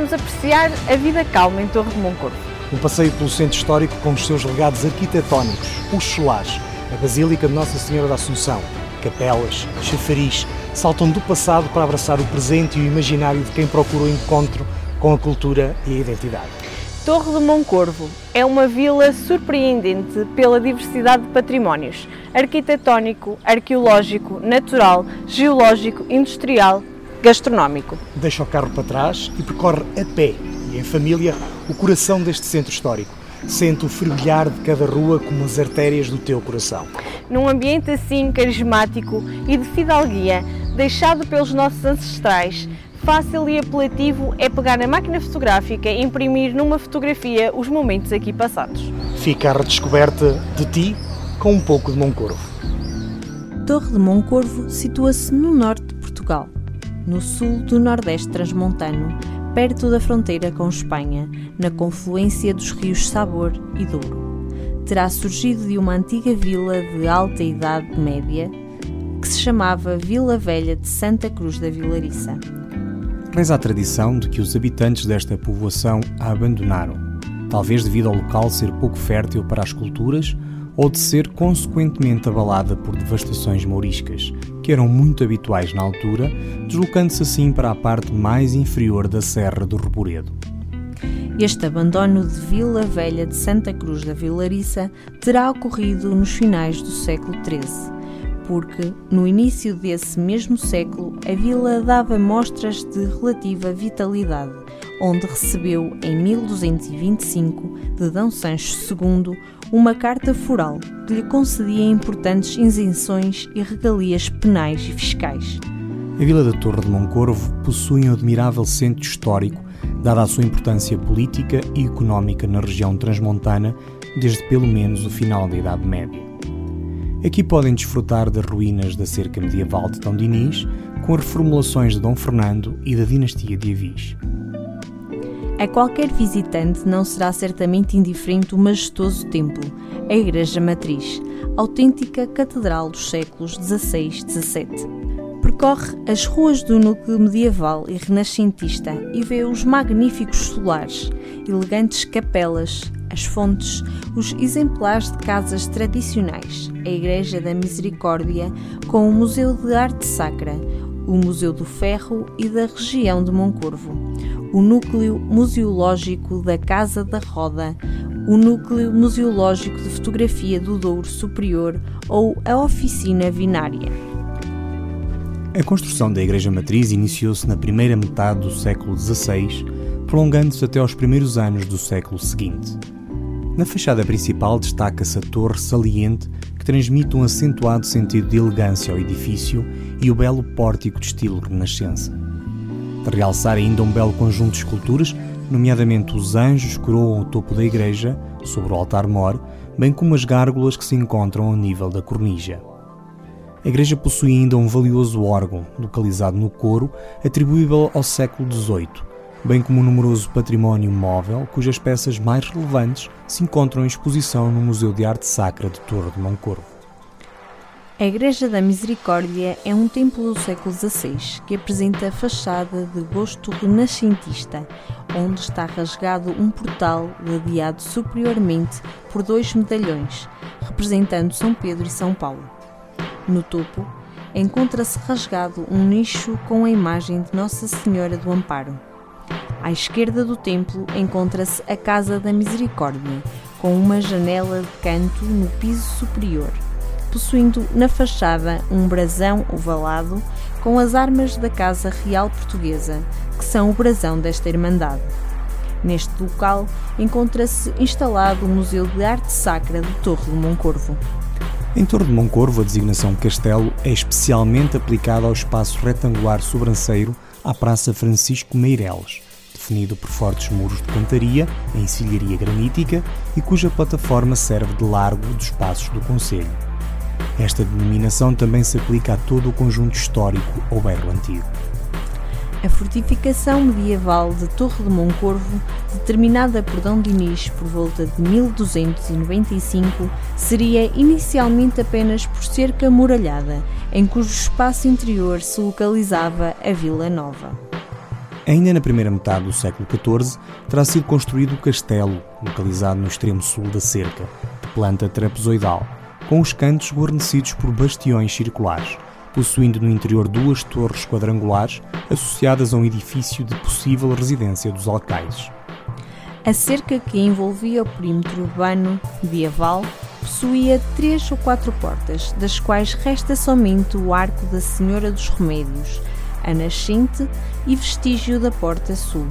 Vamos apreciar a vida calma em Torre de Moncorvo. Um passeio pelo centro histórico com os seus legados arquitetónicos, os solares, a Basílica de Nossa Senhora da Assunção, capelas, chafariz, saltam do passado para abraçar o presente e o imaginário de quem procura o encontro com a cultura e a identidade. Torre de Moncorvo é uma vila surpreendente pela diversidade de patrimónios arquitetónico, arqueológico, natural, geológico, industrial, gastronómico. Deixa o carro para trás e percorre a pé e em família o coração deste centro histórico. Sente o fervilhar de cada rua como as artérias do teu coração. Num ambiente assim carismático e de fidalguia, deixado pelos nossos ancestrais, fácil e apelativo é pegar na máquina fotográfica e imprimir numa fotografia os momentos aqui passados. Fica a redescoberta de ti com um pouco de Moncorvo. Torre de Moncorvo situa-se no norte de Portugal, no sul do Nordeste Transmontano, perto da fronteira com Espanha, na confluência dos rios Sabor e Douro. Terá surgido de uma antiga vila de alta idade média que se chamava Vila Velha de Santa Cruz da Vilariça. Reza a tradição de que os habitantes desta povoação a abandonaram, talvez devido ao local ser pouco fértil para as culturas ou de ser consequentemente abalada por devastações mouriscas, que eram muito habituais na altura, deslocando-se assim para a parte mais inferior da Serra do Reboredo. Este abandono de Vila Velha de Santa Cruz da Vilariça terá ocorrido nos finais do século XIII, porque no início desse mesmo século a vila dava mostras de relativa vitalidade, onde recebeu em 1225 de D. Sancho II uma carta foral que lhe concedia importantes isenções e regalias penais e fiscais. A Vila da Torre de Moncorvo possui um admirável centro histórico, dada a sua importância política e económica na região transmontana desde pelo menos o final da Idade Média. Aqui podem desfrutar das ruínas da cerca medieval de Dom Dinis, com as reformulações de Dom Fernando e da dinastia de Avis. A qualquer visitante não será certamente indiferente o majestoso templo, a Igreja Matriz, autêntica catedral dos séculos XVI e XVII. Percorre as ruas do núcleo medieval e renascentista e vê os magníficos solares, elegantes capelas, as fontes, os exemplares de casas tradicionais, a Igreja da Misericórdia com o Museu de Arte Sacra, o Museu do Ferro e da região de Moncorvo, o Núcleo Museológico da Casa da Roda, o Núcleo Museológico de Fotografia do Douro Superior ou a Oficina Vinária. A construção da Igreja Matriz iniciou-se na primeira metade do século XVI, prolongando-se até aos primeiros anos do século seguinte. Na fachada principal destaca-se a torre saliente que transmite um acentuado sentido de elegância ao edifício e o belo pórtico de estilo renascença. Realçar ainda um belo conjunto de esculturas, nomeadamente os anjos coroam o topo da igreja, sobre o altar-mor, bem como as gárgulas que se encontram ao nível da cornija. A igreja possui ainda um valioso órgão, localizado no coro, atribuível ao século XVIII, bem como um numeroso património móvel cujas peças mais relevantes se encontram em exposição no Museu de Arte Sacra de Torre de Moncorvo. A Igreja da Misericórdia é um templo do século XVI que apresenta fachada de gosto renascentista, onde está rasgado um portal ladeado superiormente por dois medalhões, representando São Pedro e São Paulo. No topo, encontra-se rasgado um nicho com a imagem de Nossa Senhora do Amparo. À esquerda do templo encontra-se a Casa da Misericórdia, com uma janela de canto no piso superior possuindo na fachada um brasão ovalado com as armas da Casa Real Portuguesa, que são o brasão desta Irmandade. Neste local encontra-se instalado o Museu de Arte Sacra de Torre de Moncorvo. Em Torre de Moncorvo, a designação castelo é especialmente aplicada ao espaço retangular sobranceiro à Praça Francisco Meireles, definido por fortes muros de cantaria em encilharia granítica e cuja plataforma serve de largo dos passos do Conselho. Esta denominação também se aplica a todo o conjunto histórico ou bairro antigo. A fortificação medieval de Torre de Moncorvo, determinada por Dom Dinis por volta de 1295, seria inicialmente apenas por cerca muralhada, em cujo espaço interior se localizava a Vila Nova. Ainda na primeira metade do século XIV, terá sido construído o castelo, localizado no extremo sul da cerca, de planta trapezoidal, com os cantos guarnecidos por bastiões circulares, possuindo no interior duas torres quadrangulares associadas a um edifício de possível residência dos alcaides. A cerca que envolvia o perímetro urbano medieval possuía três ou quatro portas, das quais resta somente o Arco da Senhora dos Remédios, a nascente e vestígio da Porta Sul.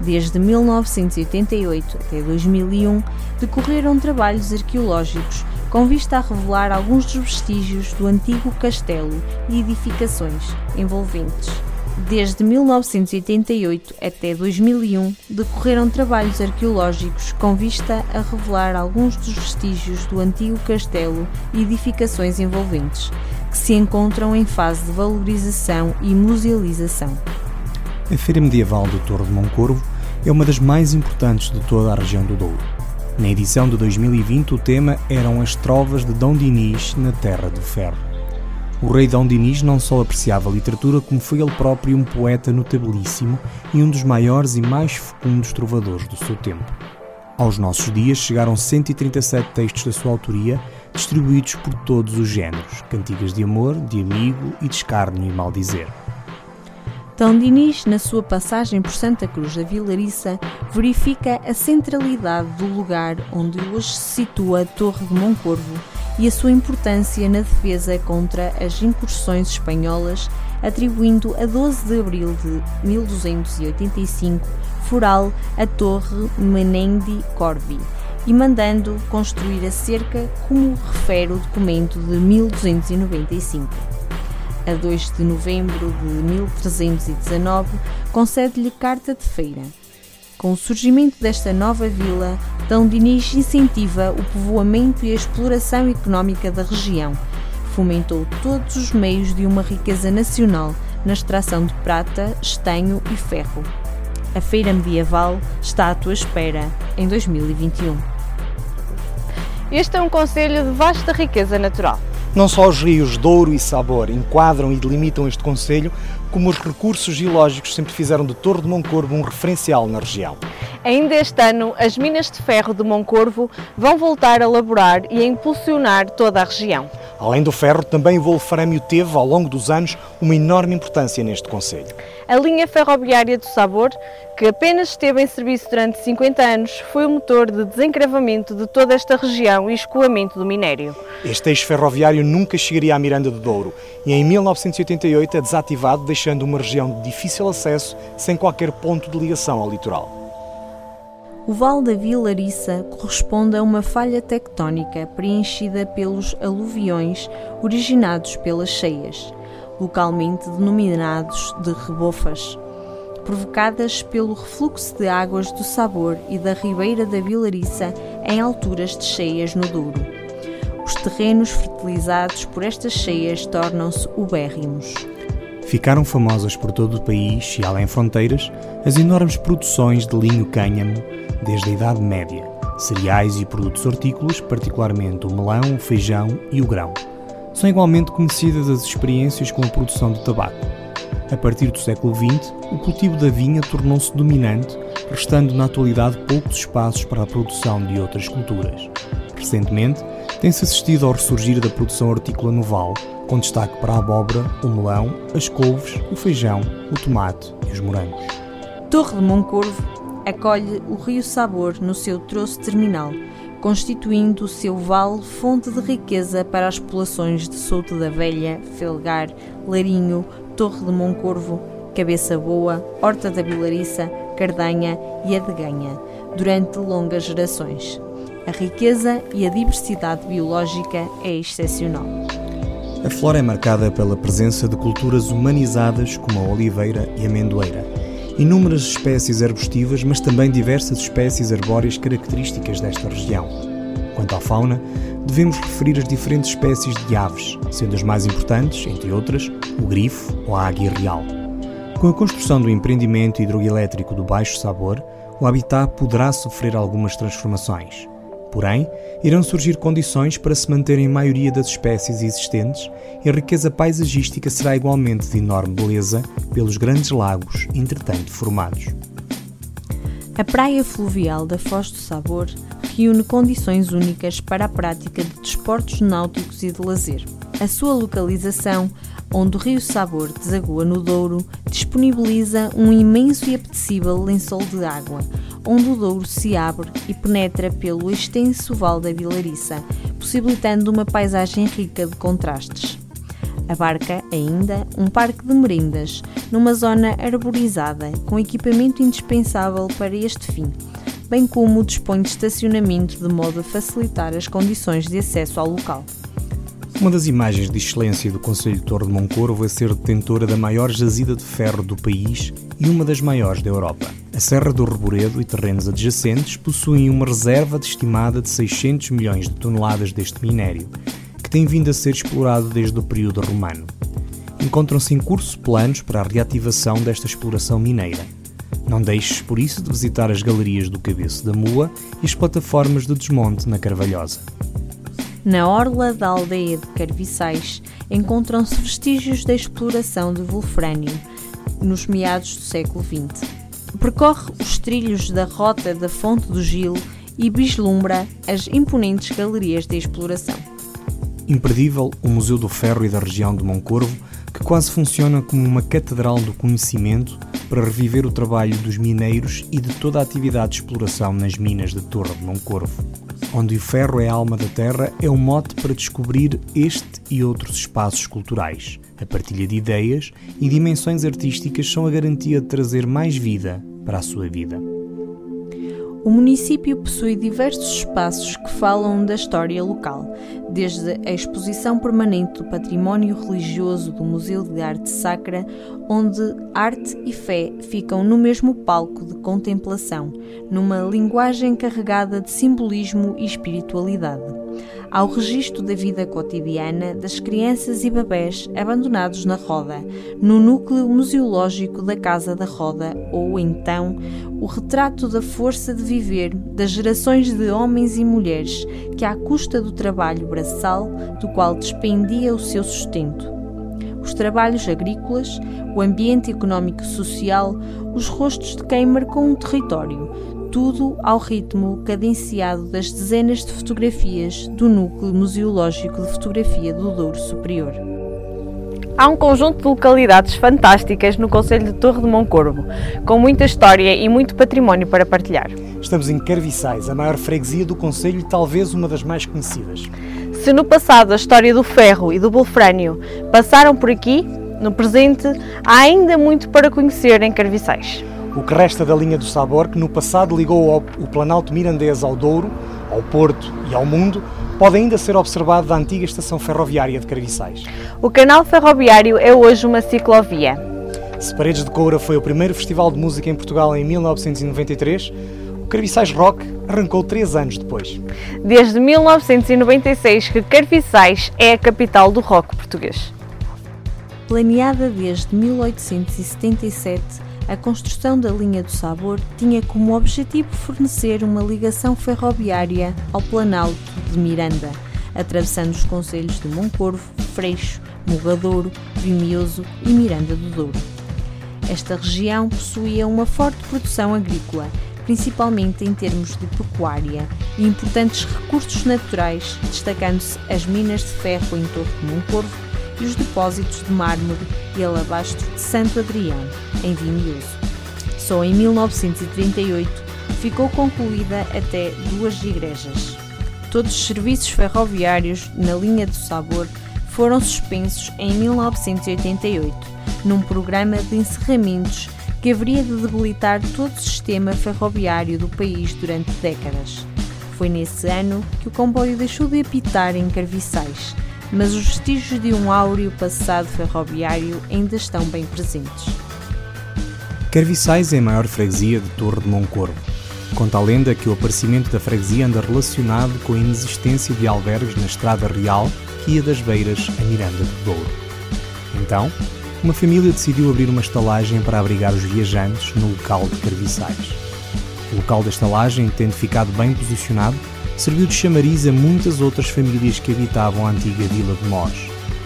Desde 1988 até 2001, decorreram trabalhos arqueológicos com vista a revelar alguns dos vestígios do antigo castelo e edificações envolventes. Desde 1988 até 2001, decorreram trabalhos arqueológicos com vista a revelar alguns dos vestígios do antigo castelo e edificações envolventes, que se encontram em fase de valorização e musealização. A Feira Medieval do Torre de Moncorvo é uma das mais importantes de toda a região do Douro. Na edição de 2020, o tema eram as trovas de Dom Dinis na Terra do Ferro. O rei Dom Dinis não só apreciava a literatura, como foi ele próprio um poeta notabilíssimo e um dos maiores e mais fecundos trovadores do seu tempo. Aos nossos dias chegaram 137 textos da sua autoria, distribuídos por todos os géneros, cantigas de amor, de amigo e de escárnio e maldizer. Dom Dinis, na sua passagem por Santa Cruz da Vilariça, verifica a centralidade do lugar onde hoje se situa a Torre de Moncorvo e a sua importância na defesa contra as incursões espanholas, atribuindo a 12 de abril de 1285 foral a Torre Menendi Corvi e mandando construir a cerca, como refere o documento de 1295. A 2 de novembro de 1319, concede-lhe carta de feira. Com o surgimento desta nova vila, Dom Dinis incentiva o povoamento e a exploração económica da região. Fomentou todos os meios de uma riqueza nacional na extração de prata, estanho e ferro. A feira medieval está à tua espera em 2021. Este é um conselho de vasta riqueza natural. Não só os rios Douro e Sabor enquadram e delimitam este concelho, como os recursos geológicos sempre fizeram de Torre de Moncorvo um referencial na região. Ainda este ano, as minas de ferro de Moncorvo vão voltar a laborar e a impulsionar toda a região. Além do ferro, também o wolframio teve, ao longo dos anos, uma enorme importância neste concelho. A linha ferroviária do Sabor, que apenas esteve em serviço durante 50 anos, foi o motor de desencravamento de toda esta região e escoamento do minério. Este eixo ferroviário nunca chegaria à Miranda do Douro e em 1988 é desativado, deixando uma região de difícil acesso, sem qualquer ponto de ligação ao litoral. O Vale da Vilariça corresponde a uma falha tectónica preenchida pelos aluviões originados pelas cheias, localmente denominados de rebofas, provocadas pelo refluxo de águas do Sabor e da Ribeira da Vilariça em alturas de cheias no Douro. Os terrenos fertilizados por estas cheias tornam-se ubérrimos. Ficaram famosas por todo o país e além fronteiras as enormes produções de linho cânhamo desde a Idade Média, cereais e produtos hortícolas, particularmente o melão, o feijão e o grão. São igualmente conhecidas as experiências com a produção de tabaco. A partir do século XX, o cultivo da vinha tornou-se dominante, restando na atualidade poucos espaços para a produção de outras culturas. Recentemente, tem-se assistido ao ressurgir da produção hortícola no Vale, com destaque para a abóbora, o melão, as couves, o feijão, o tomate e os morangos. Torre de Moncorvo acolhe o Rio Sabor no seu troço terminal, constituindo o seu vale fonte de riqueza para as populações de Souto da Velha, Felgar, Larinho, Torre de Moncorvo, Cabeça Boa, Horta da Bilariça, Cardanha e Adeganha, durante longas gerações. A riqueza e a diversidade biológica é excepcional. A flora é marcada pela presença de culturas humanizadas como a oliveira e a amendoeira inúmeras espécies arbustivas, mas também diversas espécies arbóreas características desta região. Quanto à fauna, devemos referir as diferentes espécies de aves, sendo as mais importantes, entre outras, o grifo ou a águia real. Com a construção do empreendimento hidroelétrico do Baixo Sabor, o habitat poderá sofrer algumas transformações. Porém, irão surgir condições para se manterem a maioria das espécies existentes e a riqueza paisagística será igualmente de enorme beleza pelos grandes lagos entretanto formados. A praia fluvial da Foz do Sabor reúne condições únicas para a prática de desportos náuticos e de lazer. A sua localização, onde o rio Sabor desagoa no Douro, disponibiliza um imenso e apetecível lençol de água, onde o Douro se abre e penetra pelo extenso Vale da Vilariça, possibilitando uma paisagem rica de contrastes. Abarca ainda um parque de merendas, numa zona arborizada, com equipamento indispensável para este fim, bem como dispõe de estacionamento de modo a facilitar as condições de acesso ao local. Uma das imagens de excelência do Conselho de Torre de Moncorvo é ser detentora da maior jazida de ferro do país e uma das maiores da Europa. A Serra do Reboredo e terrenos adjacentes possuem uma reserva de estimada de 600 milhões de toneladas deste minério, que tem vindo a ser explorado desde o período romano. Encontram-se em curso planos para a reativação desta exploração mineira. Não deixes, por isso, de visitar as galerias do Cabeço da Mula e as plataformas de desmonte na Carvalhosa. Na orla da aldeia de Carviçais encontram-se vestígios da exploração de wolfrânio nos meados do século XX. Percorre os trilhos da rota da Fonte do Gil e vislumbra as imponentes galerias de exploração. Imperdível o Museu do Ferro e da região de Moncorvo, que quase funciona como uma catedral do conhecimento para reviver o trabalho dos mineiros e de toda a atividade de exploração nas minas de Torre de Moncorvo onde o ferro é a alma da terra, é um mote para descobrir este e outros espaços culturais. A partilha de ideias e dimensões artísticas são a garantia de trazer mais vida para a sua vida. O município possui diversos espaços que falam da história local, desde a exposição permanente do património religioso do Museu de Arte Sacra, onde arte e fé ficam no mesmo palco de contemplação, numa linguagem carregada de simbolismo e espiritualidade ao registro da vida cotidiana das crianças e bebés abandonados na roda, no núcleo museológico da Casa da Roda, ou então o retrato da força de viver das gerações de homens e mulheres que, à custa do trabalho braçal, do qual despendia o seu sustento, os trabalhos agrícolas, o ambiente económico social, os rostos de quem marcou um território, tudo ao ritmo cadenciado das dezenas de fotografias do Núcleo Museológico de Fotografia do Douro Superior. Há um conjunto de localidades fantásticas no Conselho de Torre de Moncorvo, com muita história e muito património para partilhar. Estamos em Carviçais, a maior freguesia do Conselho e talvez uma das mais conhecidas. Se no passado a história do ferro e do bolfrânio passaram por aqui, no presente há ainda muito para conhecer em Carviçais o que resta da linha do Sabor, que no passado ligou o Planalto Mirandês ao Douro, ao Porto e ao Mundo, pode ainda ser observado da antiga estação ferroviária de Carviçais. O canal ferroviário é hoje uma ciclovia. Se Paredes de Coura foi o primeiro festival de música em Portugal em 1993, o Carviçais Rock arrancou três anos depois. Desde 1996 que Carviçais é a capital do rock português. Planeada desde 1877, a construção da linha do Sabor tinha como objetivo fornecer uma ligação ferroviária ao Planalto de Miranda, atravessando os concelhos de Moncorvo, Freixo, Mogadouro, Vimioso e Miranda do Douro. Esta região possuía uma forte produção agrícola, principalmente em termos de pecuária, e importantes recursos naturais, destacando-se as minas de ferro em Torre de Moncorvo e os depósitos de mármore e alabastro de Santo Adrião, em Vimioso. Só em 1938 ficou concluída até duas igrejas. Todos os serviços ferroviários na linha do Sabor foram suspensos em 1988, num programa de encerramentos que haveria de debilitar todo o sistema ferroviário do país durante décadas. Foi nesse ano que o comboio deixou de apitar em Carviçais, mas os vestígios de um áureo passado ferroviário ainda estão bem presentes. Carviçais é a maior freguesia de Torre de Moncorvo. Conta a lenda que o aparecimento da freguesia anda relacionado com a inexistência de albergues na Estrada Real que ia das Beiras a Miranda do Douro. Então, uma família decidiu abrir uma estalagem para abrigar os viajantes no local de Carviçais. O local da estalagem, tendo ficado bem posicionado, serviu de chamariz a muitas outras famílias que habitavam a antiga vila de Mós,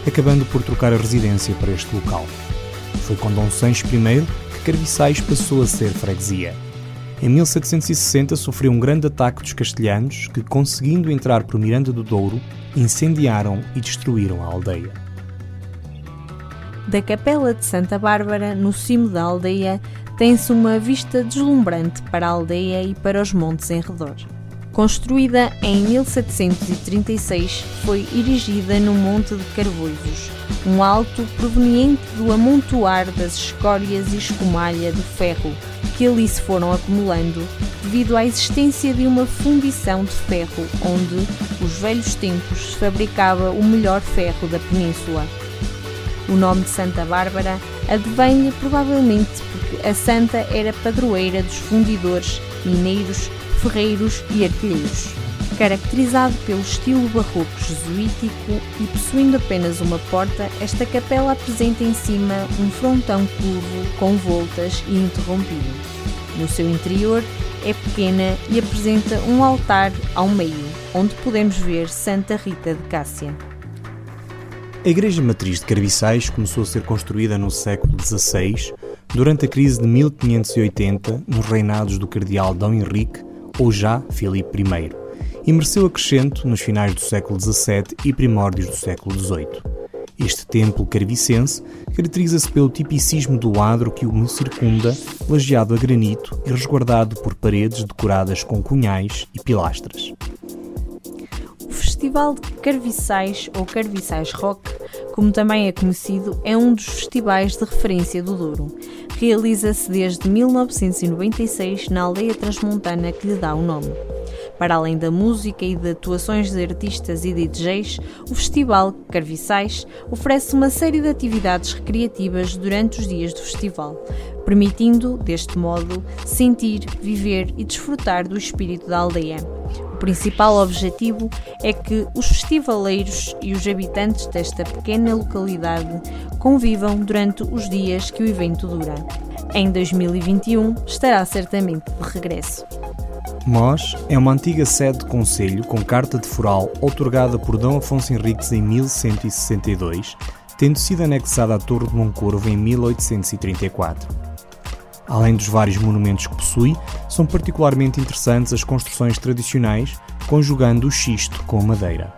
acabando por trocar a residência para este local. Foi com Dom Sancho I que Carviçais passou a ser freguesia. Em 1760 sofreu um grande ataque dos castelhanos que, conseguindo entrar por Miranda do Douro, incendiaram e destruíram a aldeia. Da Capela de Santa Bárbara, no cimo da aldeia, tem-se uma vista deslumbrante para a aldeia e para os montes em redor. Construída em 1736, foi erigida no Monte de Carvoisos, um alto proveniente do amontoar das escórias e escumalha do ferro que ali se foram acumulando devido à existência de uma fundição de ferro onde, os velhos tempos, se fabricava o melhor ferro da península. O nome de Santa Bárbara advém provavelmente porque a santa era padroeira dos fundidores, mineiros, ferreiros e artilheiros. Caracterizado pelo estilo barroco jesuítico e possuindo apenas uma porta, esta capela apresenta em cima um frontão curvo com voltas e interrompido. No seu interior é pequena e apresenta um altar ao meio, onde podemos ver Santa Rita de Cássia. A Igreja Matriz de Carviçais começou a ser construída no século XVI, durante a crise de 1580, nos reinados do cardeal Dom Henrique ou já Filipe I, e mereceu acrescento nos finais do século XVII e primórdios do século XVIII. Este templo carvicense caracteriza-se pelo tipicismo do adro que o circunda, lajeado a granito e resguardado por paredes decoradas com cunhais e pilastras. O Festival de Carviçais ou Carviçais Rock, como também é conhecido, é um dos festivais de referência do Douro. Realiza-se desde 1996 na aldeia transmontana que lhe dá o nome. Para além da música e de atuações de artistas e DJs, o Festival Carviçais oferece uma série de atividades recreativas durante os dias do festival, permitindo, deste modo, sentir, viver e desfrutar do espírito da aldeia. O principal objetivo é que os festivaleiros e os habitantes desta pequena localidade convivam durante os dias que o evento dura. Em 2021 estará certamente de regresso. Mós é uma antiga sede de conselho com carta de foral otorgada por D. Afonso Henriques em 1162, tendo sido anexada à Torre de Moncorvo em 1834. Além dos vários monumentos que possui, são particularmente interessantes as construções tradicionais, conjugando o xisto com madeira.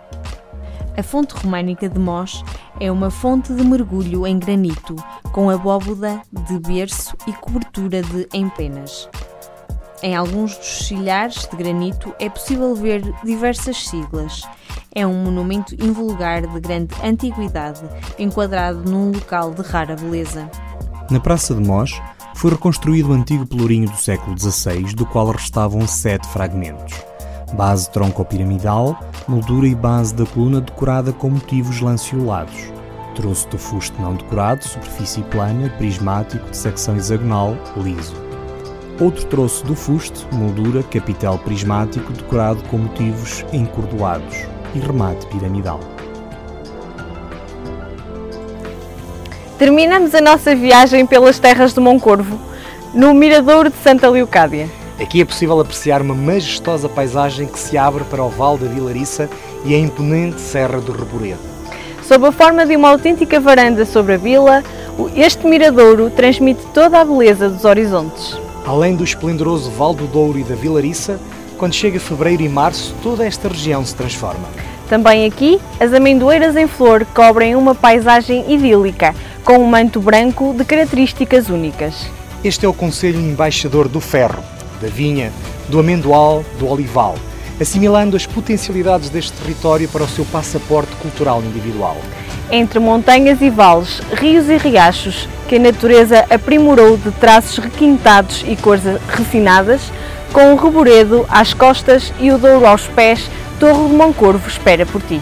A fonte românica de Mós é uma fonte de mergulho em granito, com abóboda de berço e cobertura de empenas. Em alguns dos silhares de granito é possível ver diversas siglas. É um monumento invulgar de grande antiguidade, enquadrado num local de rara beleza. Na Praça de Mós foi reconstruído o antigo pelourinho do século XVI, do qual restavam sete fragmentos. Base tronco-piramidal, moldura e base da coluna decorada com motivos lanceolados. Troço do fusto não decorado, superfície plana, prismático, de secção hexagonal, liso outro troço do fuste, moldura, capitel prismático decorado com motivos encordoados e remate piramidal. Terminamos a nossa viagem pelas terras de Moncorvo, no Miradouro de Santa Leocádia. Aqui é possível apreciar uma majestosa paisagem que se abre para o Vale da Vilariça e a imponente Serra do Reboredo. Sob a forma de uma autêntica varanda sobre a vila, este miradouro transmite toda a beleza dos horizontes. Além do esplendoroso Val do Douro e da Vilariça, quando chega fevereiro e março, toda esta região se transforma. Também aqui, as amendoeiras em flor cobrem uma paisagem idílica, com um manto branco de características únicas. Este é o Conselho Embaixador do Ferro, da Vinha, do Amendoal, do Olival, assimilando as potencialidades deste território para o seu passaporte cultural individual. Entre montanhas e vales, rios e riachos, que a natureza aprimorou de traços requintados e cores refinadas, com o reboredo às costas e o douro aos pés, Torre de Moncorvo espera por ti.